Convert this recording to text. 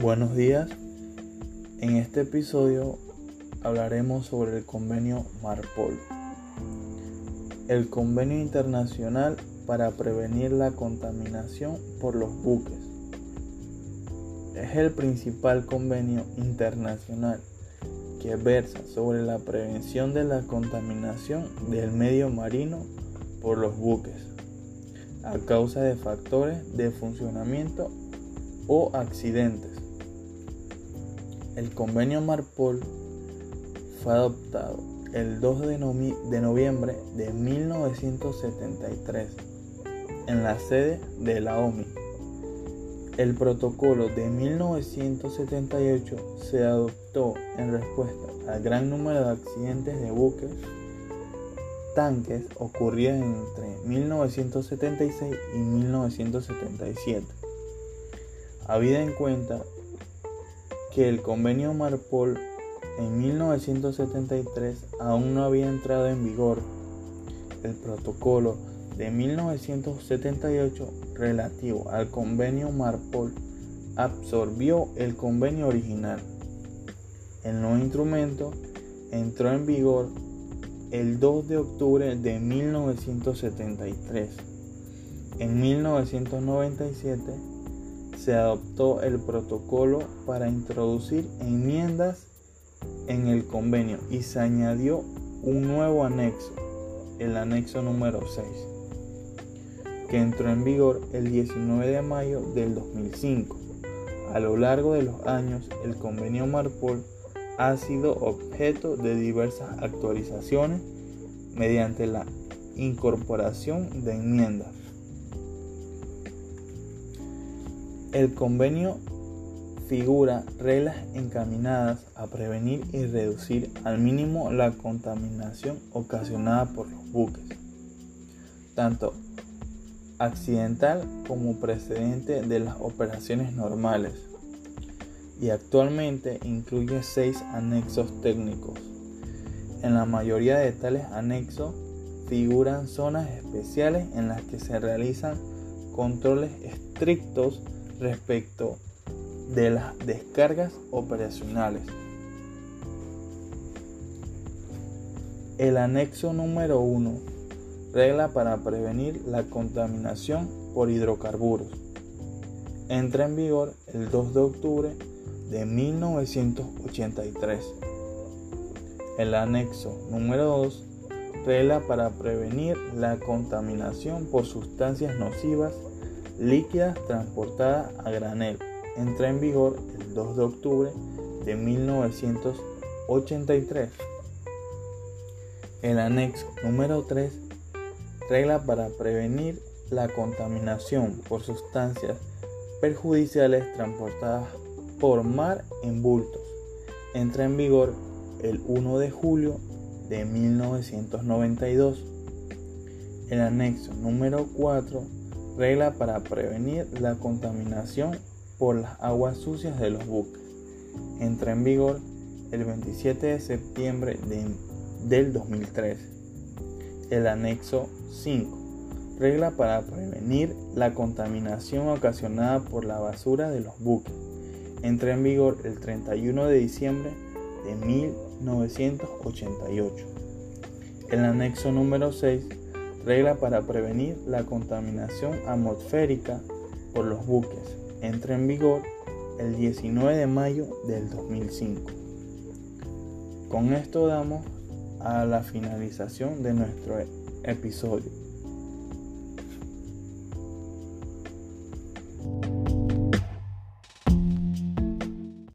Buenos días. En este episodio hablaremos sobre el convenio Marpol. El convenio internacional para prevenir la contaminación por los buques. Es el principal convenio internacional que versa sobre la prevención de la contaminación del medio marino por los buques a causa de factores de funcionamiento o accidentes. El convenio Marpol fue adoptado el 2 de, noviembre de 1973 en la sede de la OMI. El protocolo de 1978 se adoptó en respuesta al gran número de accidentes de buques tanques ocurridos entre 1976 y 1977. Habida en cuenta que el convenio Marpol en 1973 aún no había entrado en vigor, el protocolo de 1978 relativo al convenio Marpol absorbió el convenio original. El nuevo instrumento entró en vigor el 2 de octubre de 1973. En 1997 se adoptó el protocolo para introducir enmiendas en el convenio y se añadió un nuevo anexo, el anexo número 6, que entró en vigor el 19 de mayo del 2005. A lo largo de los años, el convenio Marpol ha sido objeto de diversas actualizaciones mediante la incorporación de enmiendas. El convenio figura reglas encaminadas a prevenir y reducir al mínimo la contaminación ocasionada por los buques, tanto accidental como precedente de las operaciones normales y actualmente incluye seis anexos técnicos. En la mayoría de tales anexos figuran zonas especiales en las que se realizan controles estrictos respecto de las descargas operacionales. El anexo número 1 regla para prevenir la contaminación por hidrocarburos. Entra en vigor el 2 de octubre de 1983. El anexo número 2 regla para prevenir la contaminación por sustancias nocivas líquidas transportadas a granel. Entra en vigor el 2 de octubre de 1983. El anexo número 3 regla para prevenir la contaminación por sustancias perjudiciales transportadas por mar en bultos. Entra en vigor el 1 de julio de 1992. El anexo número 4 regla para prevenir la contaminación por las aguas sucias de los buques. Entra en vigor el 27 de septiembre del 2003. El anexo 5 regla para prevenir la contaminación ocasionada por la basura de los buques entra en vigor el 31 de diciembre de 1988. El anexo número 6 regla para prevenir la contaminación atmosférica por los buques. Entra en vigor el 19 de mayo del 2005. Con esto damos a la finalización de nuestro episodio.